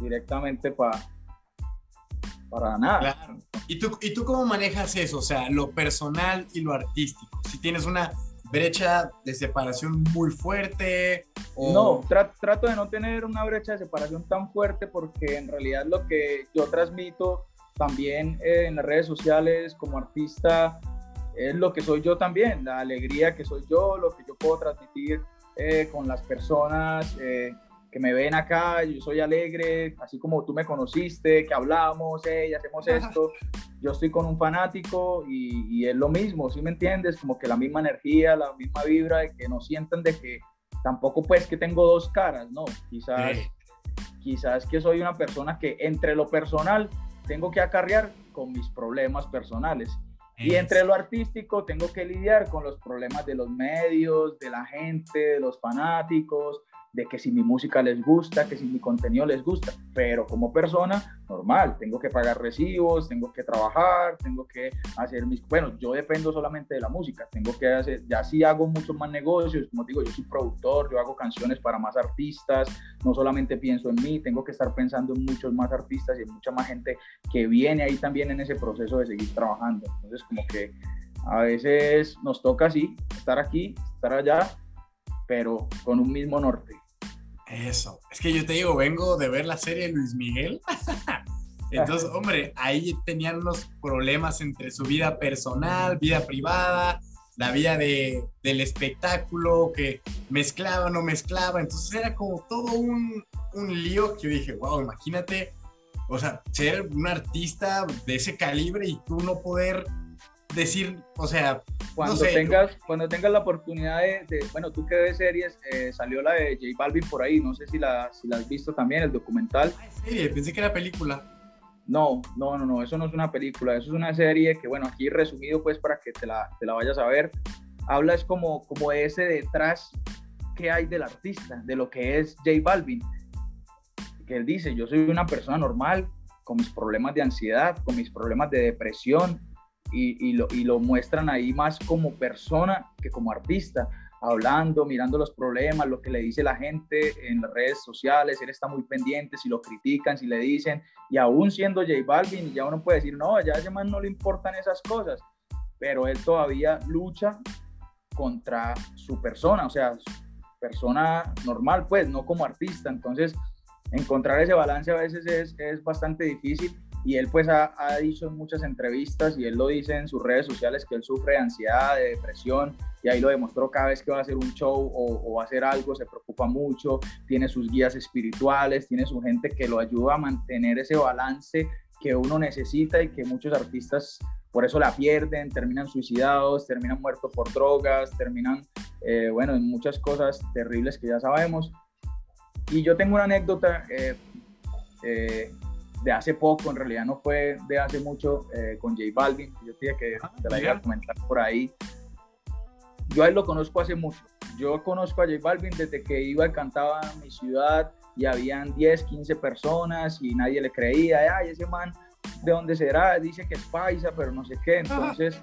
directamente para para nada. Claro. ¿Y tú, ¿Y tú cómo manejas eso? O sea, lo personal y lo artístico. Si tienes una brecha de separación muy fuerte. O... No, trato de no tener una brecha de separación tan fuerte porque en realidad lo que yo transmito también eh, en las redes sociales como artista es lo que soy yo también, la alegría que soy yo, lo que yo puedo transmitir eh, con las personas eh, que me ven acá, yo soy alegre, así como tú me conociste, que hablamos, hey, hacemos esto, yo estoy con un fanático y, y, es lo mismo, ¿sí me entiendes? Como que la misma energía, la misma vibra, de que no sientan de que tampoco pues que tengo dos caras, no, quizás, quizás que soy una persona que entre lo personal tengo que acarrear con mis problemas personales. Y entre lo artístico tengo que lidiar con los problemas de los medios, de la gente, de los fanáticos, de que si mi música les gusta, que si mi contenido les gusta, pero como persona normal, tengo que pagar recibos, tengo que trabajar, tengo que hacer mis, bueno, yo dependo solamente de la música, tengo que hacer, ya sí hago muchos más negocios, como digo, yo soy productor, yo hago canciones para más artistas, no solamente pienso en mí, tengo que estar pensando en muchos más artistas y en mucha más gente que viene ahí también en ese proceso de seguir trabajando, entonces como que a veces nos toca así, estar aquí, estar allá, pero con un mismo norte. Eso. Es que yo te digo, vengo de ver la serie Luis Miguel. [LAUGHS] Entonces, hombre, ahí tenían unos problemas entre su vida personal, vida privada, la vida de, del espectáculo, que mezclaba no mezclaba. Entonces era como todo un, un lío que yo dije, wow, imagínate, o sea, ser un artista de ese calibre y tú no poder decir, o sea, cuando tengas cuando tengas la oportunidad de, bueno, tú que ves series, eh, salió la de J Balvin por ahí, no sé si la, si la has visto también, el documental. Ah, serie, pensé que era película. No, no, no, no, eso no es una película, eso es una serie que, bueno, aquí resumido pues para que te la, te la vayas a ver, habla es como, como ese detrás que hay del artista, de lo que es J Balvin, que él dice, yo soy una persona normal, con mis problemas de ansiedad, con mis problemas de depresión, y, lo, muestran ahí más como persona que como artista hablando, mirando los problemas, lo que le dice la gente en las redes sociales, él está muy pendiente, si lo critican, si le dicen, y aún siendo J Balvin, ya uno puede decir, no, ya a ese man no le importan esas cosas, pero él todavía lucha contra su persona, o sea, persona normal, pues, no como artista, entonces encontrar ese balance a veces es, es bastante difícil y él pues ha, ha, dicho en muchas entrevistas y él lo dice en sus redes sociales que él sufre de ansiedad, de depresión y ahí lo demostró cada vez que va a hacer un show o, va a hacer algo, se preocupa mucho, tiene sus guías espirituales, tiene su gente que lo ayuda a mantener ese balance que uno necesita y que muchos artistas por eso la pierden, terminan suicidados, terminan muertos por drogas, terminan, eh, bueno, en muchas cosas terribles que ya sabemos. Y yo tengo una anécdota eh, eh, de hace poco, en realidad no fue de hace mucho, eh, con J Balvin, yo dije que ah, te la iba a comentar por ahí. Yo a él lo conozco hace mucho. Yo conozco a J Balvin desde que iba y cantaba en mi ciudad y habían 10, 15 personas y nadie le creía. Ay, ese man, ¿de dónde será? Dice que es paisa, pero no sé qué. Entonces,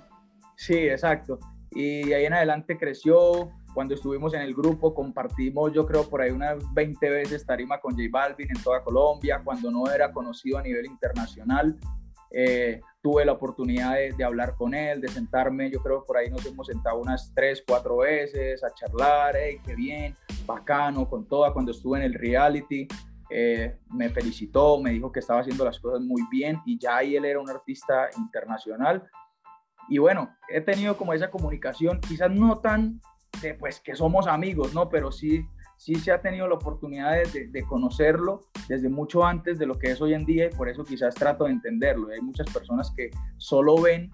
sí, exacto. Y de ahí en adelante creció, cuando estuvimos en el grupo compartimos yo creo por ahí unas 20 veces tarima con J Balvin en toda Colombia, cuando no era conocido a nivel internacional. Eh, tuve la oportunidad de, hablar con él, de sentarme, yo creo por ahí nos hemos sentado unas 3, 4 veces a charlar, hey, qué bien, bacano, con toda, cuando estuve en el reality. Eh, me felicitó, me dijo que estaba haciendo las cosas muy bien y ya ahí él era un artista internacional. Y bueno, he tenido como esa comunicación, quizás no tan pues que somos amigos, ¿no? Pero sí, sí se ha tenido la oportunidad de, conocerlo desde mucho antes de lo que es hoy en día y por eso quizás trato de entenderlo. Hay muchas personas que solo ven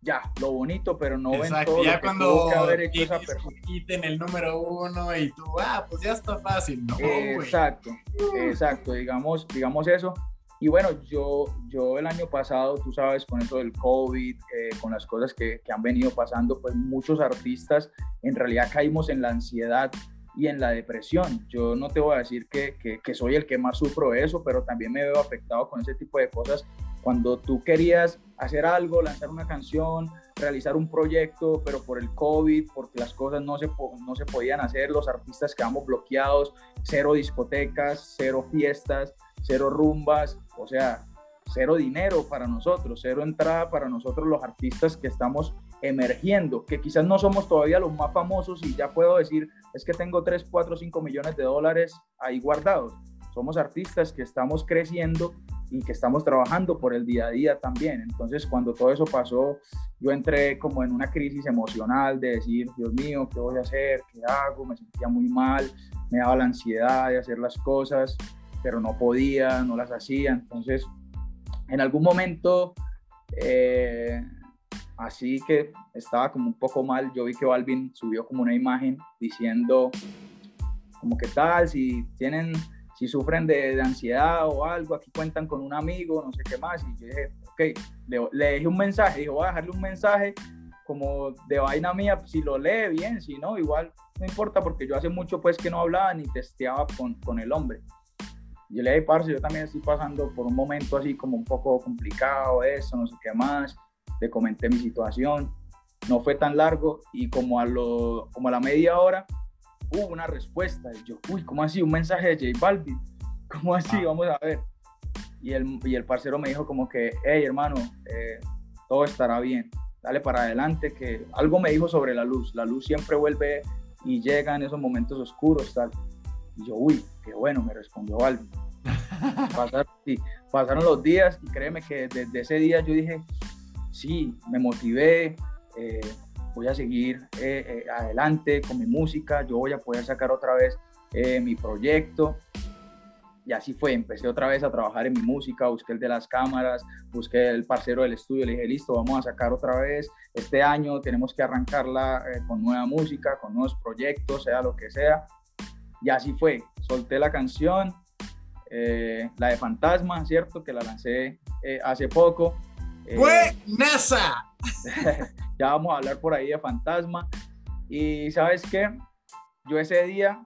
ya lo bonito, pero no ven todo ya lo que cuando que haber hecho esa persona. quiten el número uno y tú, ah, pues ya está fácil, ¿no? exacto, exacto, digamos, digamos eso. Y bueno, yo, yo el año pasado, tú sabes, con eso del COVID, eh, con las cosas que, que, han venido pasando, pues muchos artistas en realidad caímos en la ansiedad y en la depresión. Yo no te voy a decir que, que, que soy el que más sufro eso, pero también me veo afectado con ese tipo de cosas. Cuando tú querías hacer algo, lanzar una canción, realizar un proyecto, pero por el COVID, porque las cosas no se, no se podían hacer, los artistas quedamos bloqueados, cero discotecas, cero fiestas, cero rumbas, o sea, cero dinero para nosotros, cero entrada para nosotros los artistas que estamos emergiendo, que quizás no somos todavía los más famosos y ya puedo decir, es que tengo 3, 4, 5 millones de dólares ahí guardados. Somos artistas que estamos creciendo y que estamos trabajando por el día a día también. Entonces, cuando todo eso pasó, yo entré como en una crisis emocional de decir, Dios mío, ¿qué voy a hacer? ¿Qué hago? Me sentía muy mal, me daba la ansiedad de hacer las cosas pero no podía, no las hacía. Entonces, en algún momento, eh, así que estaba como un poco mal, yo vi que Balvin subió como una imagen diciendo, como que tal, si tienen, si sufren de, ansiedad o algo, aquí cuentan con un amigo, no sé qué más. Y yo dije, ok, le, le un mensaje, dijo, voy a dejarle un mensaje como de vaina mía, si lo lee bien, si no, igual no importa porque yo hace mucho pues que no hablaba ni testeaba con, con el hombre yo le dije, parce, yo también estoy pasando por un momento así como un poco complicado, eso, no sé qué más, le comenté mi situación, no fue tan largo y como a, lo, como a la media hora hubo una respuesta, y yo, uy, ¿cómo así? Un mensaje de J Balvin, [LAUGHS] ¿cómo así? Ah. Vamos a ver. Y el, y el parcero me dijo como que, hey, hermano, eh, todo estará bien, dale para adelante, que algo me dijo sobre la luz, la luz siempre vuelve y llega en esos momentos oscuros, tal. Y yo, uy, qué bueno, me respondió Balvin. [LAUGHS] Pasaron, los días y créeme que desde ese día yo dije, sí, me motivé, eh, voy a seguir eh, eh, adelante con mi música, yo voy a poder sacar otra vez mi proyecto. Y así fue, empecé otra vez a trabajar en mi música, busqué el de las cámaras, busqué el parcero del estudio, le dije, listo, vamos a sacar otra vez este año, tenemos que arrancarla con nueva música, con nuevos proyectos, sea lo que sea. Y así fue, solté la canción, eh, la de Fantasma, ¿cierto? Que la lancé eh, hace poco. Eh, ¡Fue NASA! [LAUGHS] ya vamos a hablar por ahí de Fantasma. Y sabes qué? Yo ese día,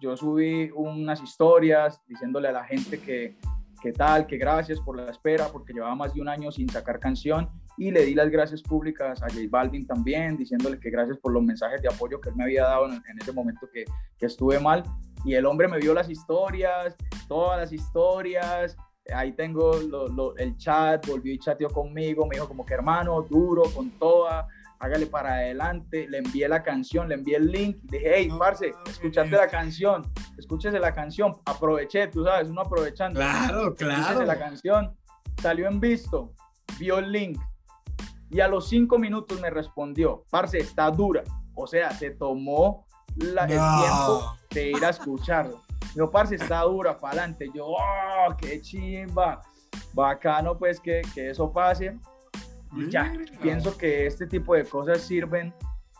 yo subí unas historias diciéndole a la gente que, que tal, que gracias por la espera, porque llevaba más de un año sin sacar canción y le di las gracias públicas a J Balvin también, diciéndole que gracias por los mensajes de apoyo que él me había dado en, ese momento que, que, estuve mal. Y el hombre me vio las historias, todas las historias. Ahí tengo el chat, volvió y chateó conmigo, me dijo como que hermano, duro, con toda, hágale para adelante. Le envié la canción, le envié el link. Dije, hey, parce, escuchaste la canción, escúchese la canción. Aproveché, tú sabes, uno aprovechando. Claro, claro. Escúchese la canción, salió en visto, vio el link, y a los cinco minutos me respondió, parce, está dura. O sea, se tomó la, el tiempo de ir a escucharlo. Yo, parce, está dura, para adelante. Yo, oh, qué chimba. Bacano, pues, que, que eso pase. Y ya, pienso que este tipo de cosas sirven.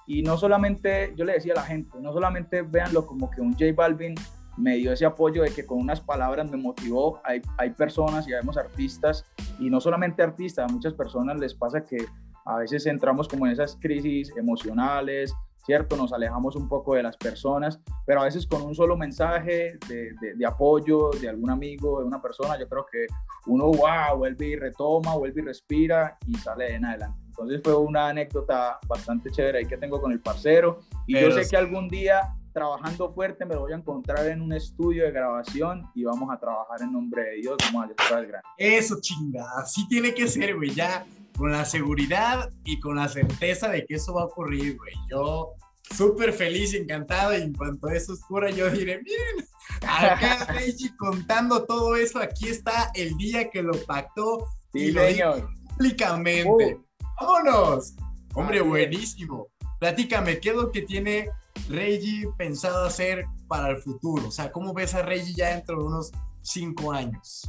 Y no solamente, yo le decía a la gente, no solamente véanlo como que un J Balvin me dio ese apoyo de que con unas palabras me motivó. Hay, hay personas y vemos artistas, y no solamente artistas, a muchas personas les pasa que a veces entramos como en esas crisis emocionales, ¿cierto? Nos alejamos un poco de las personas, pero a veces con un solo mensaje de, de, apoyo de algún amigo, de una persona, yo creo que uno, wow, vuelve y retoma, vuelve y respira y sale en adelante. Entonces fue una anécdota bastante chévere ahí que tengo con el parcero y yo sé que algún día trabajando fuerte me lo voy a encontrar en un estudio de grabación y vamos a trabajar en nombre de Dios, vamos a el gran. Eso chinga, así tiene que ser, güey, ya con la seguridad y con la certeza de que eso va a ocurrir, güey. Yo súper feliz y encantado y en cuanto eso oscura yo diré, miren, acá [LAUGHS] Reggie contando todo eso, aquí está el día que lo pactó y lo dijo públicamente. Uh. ¡Vámonos! Hombre, buenísimo. Platícame, ¿qué es lo que tiene Reggie pensado hacer para el futuro? O sea, ¿cómo ves a Reggie ya dentro de unos cinco años?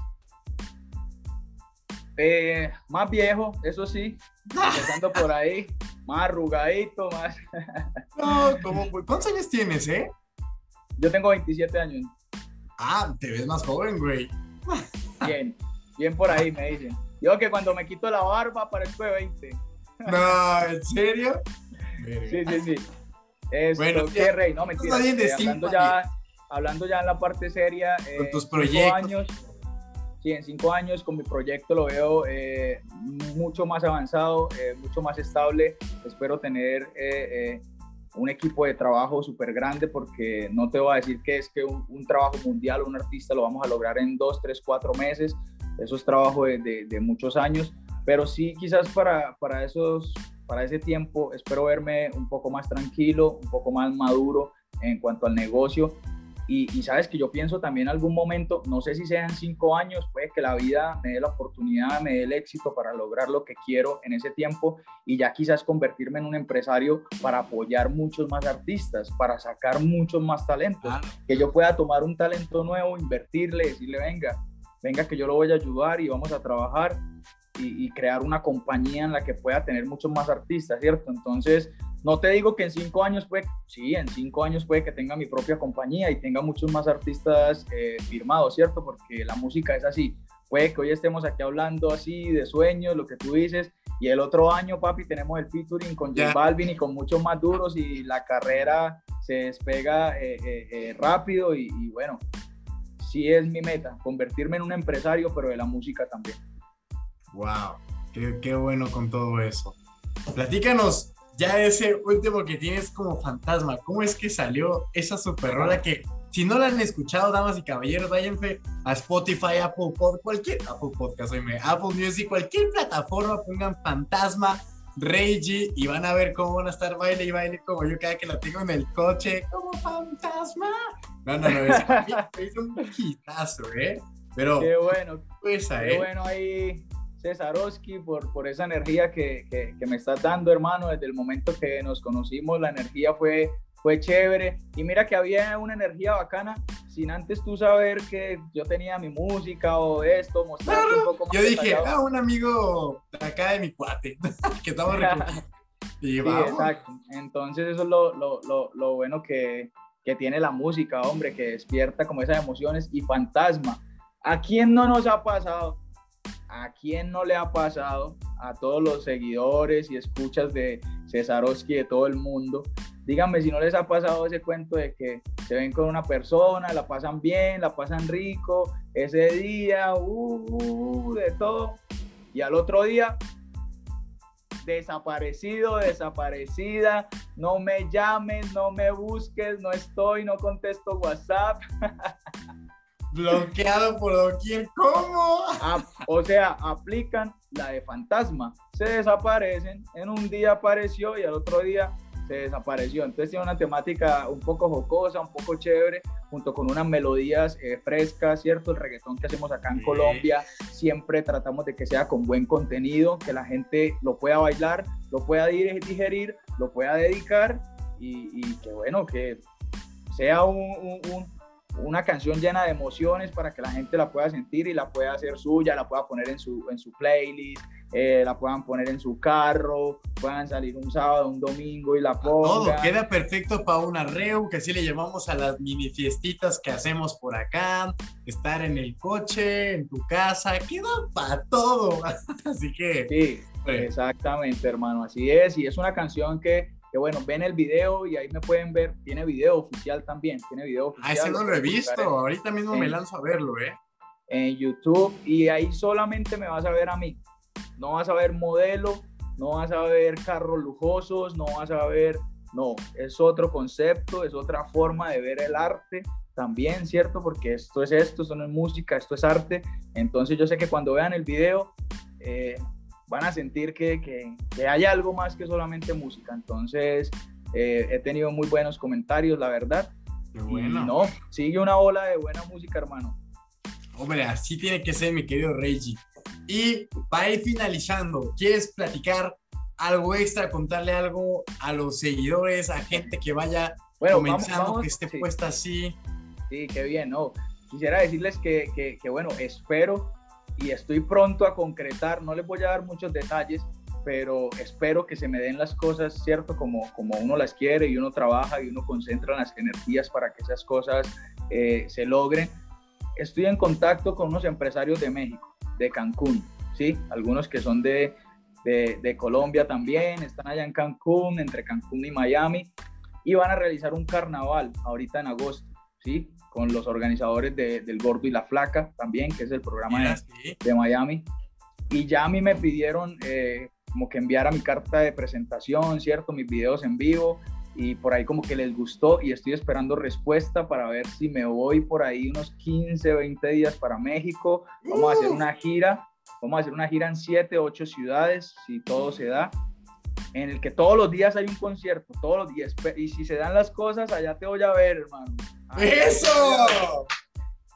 Eh, más viejo, eso sí, empezando por ahí, más arrugadito, más. [LAUGHS] no, ¿cuántos años tienes, eh? Yo tengo 27 años. Ah, te ves más joven, güey. Bien, bien por ahí me dicen. Yo que cuando me quito la barba parezco de 20. No, ¿en serio? Sí, sí, sí. bueno, qué rey, no mentira. Eh, hablando, ya, hablando ya en la parte seria. Con eh, tus proyectos. Años, sí, en cinco años con mi proyecto lo veo eh, mucho más avanzado, eh, mucho más estable. Espero tener eh, un equipo de trabajo súper grande porque no te voy a decir que es que un, trabajo mundial o un artista lo vamos a lograr en dos, tres, cuatro meses. Eso es trabajo de, de, muchos años, pero sí quizás para, para, esos, para ese tiempo espero verme un poco más tranquilo, un poco más maduro en cuanto al negocio. Y, sabes que yo pienso también en algún momento, no sé si sean cinco años, puede que la vida me dé la oportunidad, me dé el éxito para lograr lo que quiero en ese tiempo y ya quizás convertirme en un empresario para apoyar muchos más artistas, para sacar muchos más talentos, que yo pueda tomar un talento nuevo, invertirle, decirle, venga, venga que yo lo voy a ayudar y vamos a trabajar y, y crear una compañía en la que pueda tener muchos más artistas, ¿cierto? Entonces, no te digo que en cinco años puede, sí, en cinco años puede que tenga mi propia compañía y tenga muchos más artistas eh, firmados, ¿cierto? Porque la música es así. Puede que hoy estemos aquí hablando así de sueños, lo que tú dices, y el otro año, papi, tenemos el featuring con J Balvin y con muchos más duros y la carrera se despega eh, eh, rápido y, bueno, sí es mi meta, convertirme en un empresario, pero de la música también. Wow, qué, qué bueno con todo eso. Platícanos ya ese último que tienes como fantasma, ¿cómo es que salió esa super rola que si no la han escuchado, damas y caballeros, váyanse a Spotify, Apple Podcast, cualquier Apple Podcast, Apple Music, cualquier plataforma, pongan fantasma, Reggie y van a ver cómo van a estar baile y baile como yo cada que la tengo en el coche, como fantasma. No, no, no, es, [LAUGHS] un hitazo, ¿eh? Pero. Qué bueno. Qué ¿eh? bueno ahí Cesarowski, por, por esa energía que, que, me estás dando, hermano. Desde el momento que nos conocimos, la energía fue, fue chévere. Y mira que había una energía bacana, sin antes tú saber que yo tenía mi música o esto, mostrar un poco más. Yo dije, ah, un amigo acá de mi cuate, [LAUGHS] que estamos [LAUGHS] y sí, exacto. Entonces, eso es lo, lo, lo, lo bueno que, que tiene la música, hombre, que despierta como esas emociones y fantasma. ¿A quién no nos ha pasado? ¿A quién no le ha pasado? A todos los seguidores y escuchas de Cesarowski de todo el mundo. Díganme si no les ha pasado ese cuento de que se ven con una persona, la pasan bien, la pasan rico, ese día, uh de todo. Y al otro día, desaparecido, desaparecida, no me llames, no me busques, no estoy, no contesto WhatsApp. [LAUGHS] Bloqueado por doquier, ¿cómo? Ah, o sea, aplican la de fantasma, se desaparecen, en un día apareció y al otro día se desapareció. Entonces tiene una temática un poco jocosa, un poco chévere, junto con unas melodías eh, frescas, ¿cierto? El reggaetón que hacemos acá en Colombia, siempre tratamos de que sea con buen contenido, que la gente lo pueda bailar, lo pueda digerir, lo pueda dedicar y, que bueno, que sea un, una canción llena de emociones para que la gente la pueda sentir y la pueda hacer suya, la pueda poner en su, en su playlist, eh, la puedan poner en su carro, puedan salir un sábado, un domingo y la pongan. Todo queda perfecto para un arreo, que así le llamamos a las mini fiestitas que hacemos por acá, estar en el coche, en tu casa, queda para todo. [LAUGHS] así que... Sí, exactamente, hermano, así es. Y es una canción que que bueno, ven el video y ahí me pueden ver, tiene video oficial también, tiene video oficial. Ah, ese no lo he visto, ahorita mismo me lanzo a verlo, ¿eh? En YouTube y ahí solamente me vas a ver a mí, no vas a ver modelo, no vas a ver carros lujosos, no vas a ver, no, es otro concepto, es otra forma de ver el arte también, ¿cierto? Porque esto es esto, esto no es música, esto es arte. Entonces yo sé que cuando vean el video, eh, van a sentir que, que, hay algo más que solamente música. Entonces, eh, he tenido muy buenos comentarios, la verdad. Qué bueno. no, sigue una ola de buena música, hermano. Hombre, así tiene que ser, mi querido Reggie. Y para ir finalizando, ¿quieres platicar algo extra, contarle algo a los seguidores, a gente que vaya comenzando, que esté puesta así? Sí, qué bien, ¿no? Quisiera decirles que, que, que, bueno, espero y estoy pronto a concretar, no les voy a dar muchos detalles, pero espero que se me den las cosas, ¿cierto? Como, como uno las quiere y uno trabaja y uno concentra las energías para que esas cosas eh, se logren. Estoy en contacto con unos empresarios de México, de Cancún, ¿sí? Algunos que son de, de, de Colombia también, están allá en Cancún, entre Cancún y Miami, y van a realizar un carnaval ahorita en agosto, ¿sí? Con los organizadores de, del Gordo y la Flaca también, que es el programa de, Miami. Y ya a mí me pidieron eh, como que enviara mi carta de presentación, ¿cierto? Mis videos en vivo y por ahí como que les gustó y estoy esperando respuesta para ver si me voy por ahí unos 15, 20 días para México. Vamos a hacer una gira, vamos a hacer una gira en 7, 8 ciudades, si todo se da en el que todos los días hay un concierto, todos los días. Y si se dan las cosas, allá te voy a ver, hermano. ¡Eso!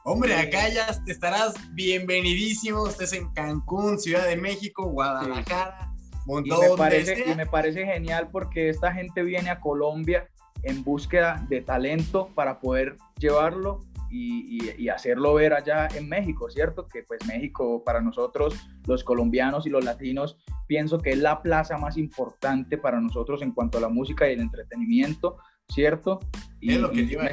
Hombre, acá ya estarás bienvenidísimo. Estés en Cancún, Ciudad de México, Guadalajara, y me, parece, y me parece genial porque esta gente viene a Colombia en búsqueda de talento para poder llevarlo y, hacerlo ver allá en México, ¿cierto? Que pues México para nosotros, los colombianos y los latinos, pienso que es la plaza más importante para nosotros en cuanto a la música y el entretenimiento, ¿cierto? Y, lo que me,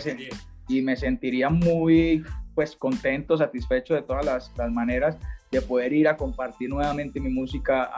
y me sentiría muy pues contento, satisfecho de todas las, maneras de poder ir a compartir nuevamente mi música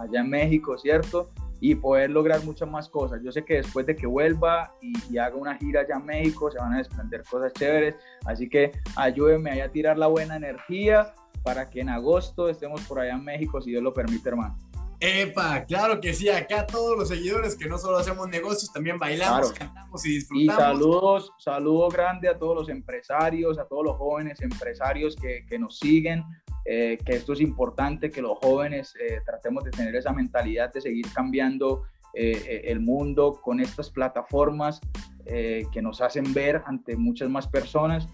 allá en México, ¿cierto? y poder lograr muchas más cosas. Yo sé que después de que vuelva y, haga una gira allá en México, se van a desprender cosas chéveres. Así que ayúdenme a tirar la buena energía para que en agosto estemos por allá en México, si Dios lo permite, hermano. Epa, claro que sí, acá todos los seguidores que no solo hacemos negocios, también bailamos, cantamos y disfrutamos. Y saludos, saludo grande a todos los empresarios, a todos los jóvenes empresarios que, que nos siguen, eh, que esto es importante, que los jóvenes eh, tratemos de tener esa mentalidad de seguir cambiando eh, el mundo con estas plataformas que nos hacen ver ante muchas más personas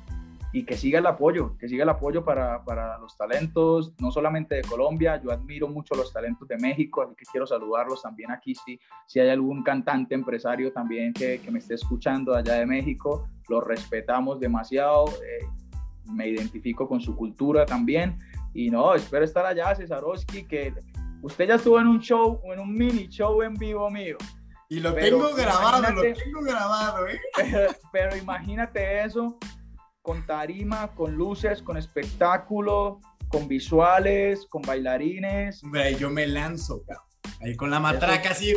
y que siga el apoyo, que siga el apoyo para, para, los talentos, no solamente de Colombia, yo admiro mucho los talentos de México, así que quiero saludarlos también aquí, si, si hay algún cantante, empresario también que, que me esté escuchando allá de México, los respetamos demasiado, me identifico con su cultura también y no, espero estar allá, Cesarowski, que usted ya estuvo en un show, en un mini show en vivo mío. Y lo tengo grabado, lo tengo grabado, ¿eh? [LAUGHS] Pero, imagínate eso, con tarima, con luces, con espectáculo, con visuales, con bailarines. Hombre, yo me lanzo, cabrón. Ahí con la matraca así,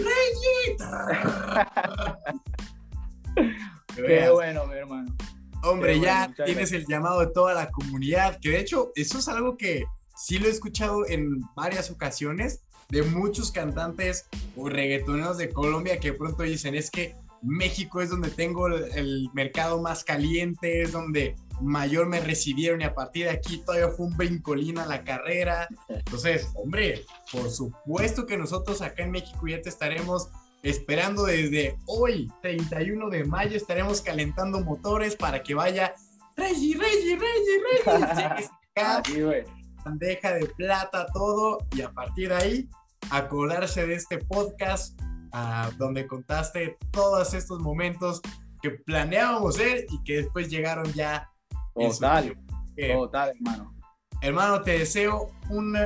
Qué bueno, mi hermano. Hombre, ya tienes el llamado de toda la comunidad, que de hecho eso es algo que sí lo he escuchado en varias ocasiones, de muchos cantantes o reggaetoneros de Colombia que de pronto dicen es que México es donde tengo el, mercado más caliente, es donde mayor me recibieron y a partir de aquí todavía fue un brincolín a la carrera. Entonces, hombre, por supuesto que nosotros acá en México ya te estaremos esperando desde hoy, 31 de mayo, estaremos calentando motores para que vaya Reggie, Reggie, Reggie, Reggie. [LAUGHS] bandeja de plata, todo, y a partir de ahí, acordarse de este podcast donde contaste todos estos momentos que planeábamos ser y que después llegaron ya. Total, total, hermano. Hermano, te deseo un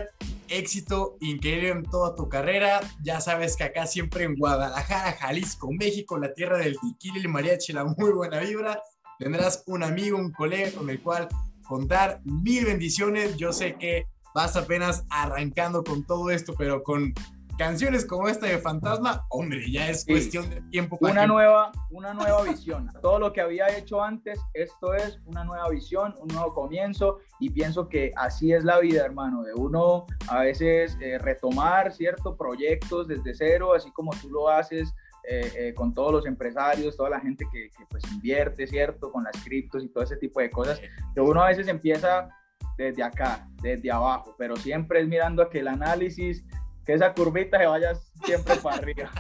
éxito increíble en toda tu carrera. Ya sabes que acá siempre en Guadalajara, Jalisco, México, la tierra del tequila y mariachi, la muy buena vibra. Tendrás un amigo, un colega con el cual contar mil bendiciones. Yo sé que vas apenas arrancando con todo esto, pero con canciones como esta de Fantasma, hombre, ya es cuestión de tiempo. Para una, nueva, una nueva visión. [LAUGHS] Todo lo que había hecho antes, esto es una nueva visión, un nuevo comienzo y pienso que así es la vida, hermano, de uno a veces eh, retomar, ¿cierto? Proyectos desde cero, así como tú lo haces. Eh, eh, con todos los empresarios, toda la gente que, que, pues invierte, ¿cierto? Con las criptos y todo ese tipo de cosas, que uno a veces empieza desde acá, desde abajo, pero siempre es mirando a que el análisis que esa curvita se vaya siempre para arriba.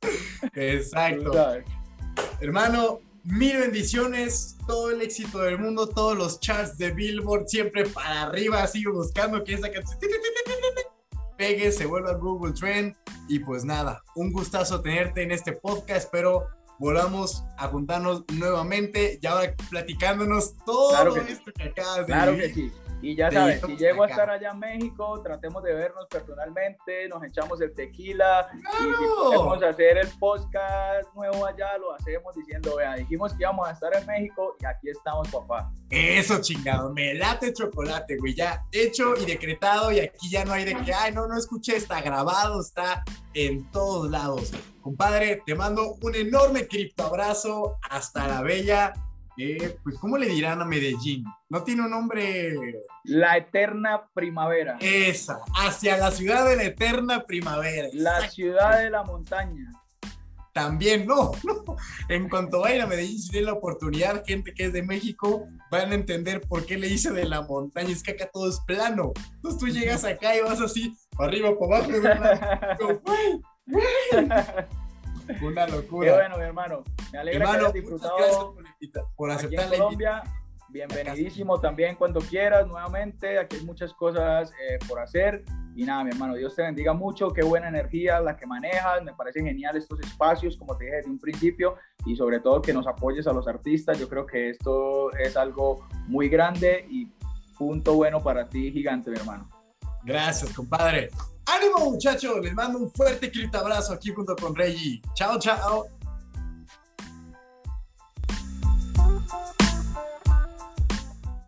[LAUGHS] Exacto. Hermano, mil bendiciones, todo el éxito del mundo, todos los charts de Billboard siempre para arriba, sigo buscando que esa canción pegue, se vuelva a Google Trend y pues nada, un gustazo tenerte en este podcast, espero volvamos a juntarnos nuevamente y ahora platicándonos todo esto que acabas de Claro que sí. Y ya sabes, si llego a estar allá en México, tratemos de vernos personalmente, nos echamos el tequila y si podemos hacer el podcast nuevo allá, lo hacemos diciendo, vea, dijimos que íbamos a estar en México y aquí estamos, papá. Eso, chingado, me late chocolate, güey, ya hecho y decretado y aquí ya no hay de que, ay, no, no escuché, está grabado, está en todos lados. Compadre, te mando un enorme cripto abrazo hasta la bella eh, pues, ¿cómo le dirán a Medellín? No tiene un nombre. La eterna primavera. Esa, hacia la ciudad de la eterna primavera. La ciudad de la montaña. También, no, [LAUGHS] no. En cuanto vayan a Medellín, si tienen la oportunidad, gente que es de México, van a entender por qué le hice de la montaña. Es que acá todo es plano. Entonces tú llegas acá y vas así, para arriba, para abajo. [LAUGHS] [LAUGHS] Una locura. Qué bueno, mi hermano. Me alegra que hayas disfrutado por, aceptar la Colombia. Bienvenidísimo también cuando quieras nuevamente. Aquí hay muchas cosas eh, por hacer. Y nada, mi hermano, Dios te bendiga mucho. Qué buena energía la que manejas. Me parece genial estos espacios, como te dije desde un principio. Y sobre todo que nos apoyes a los artistas. Yo creo que esto es algo muy grande y punto bueno para ti, gigante, mi hermano. Gracias, compadre. ¡Ánimo, muchachos! Les mando un fuerte abrazo aquí junto con Reggie. Chao, chao.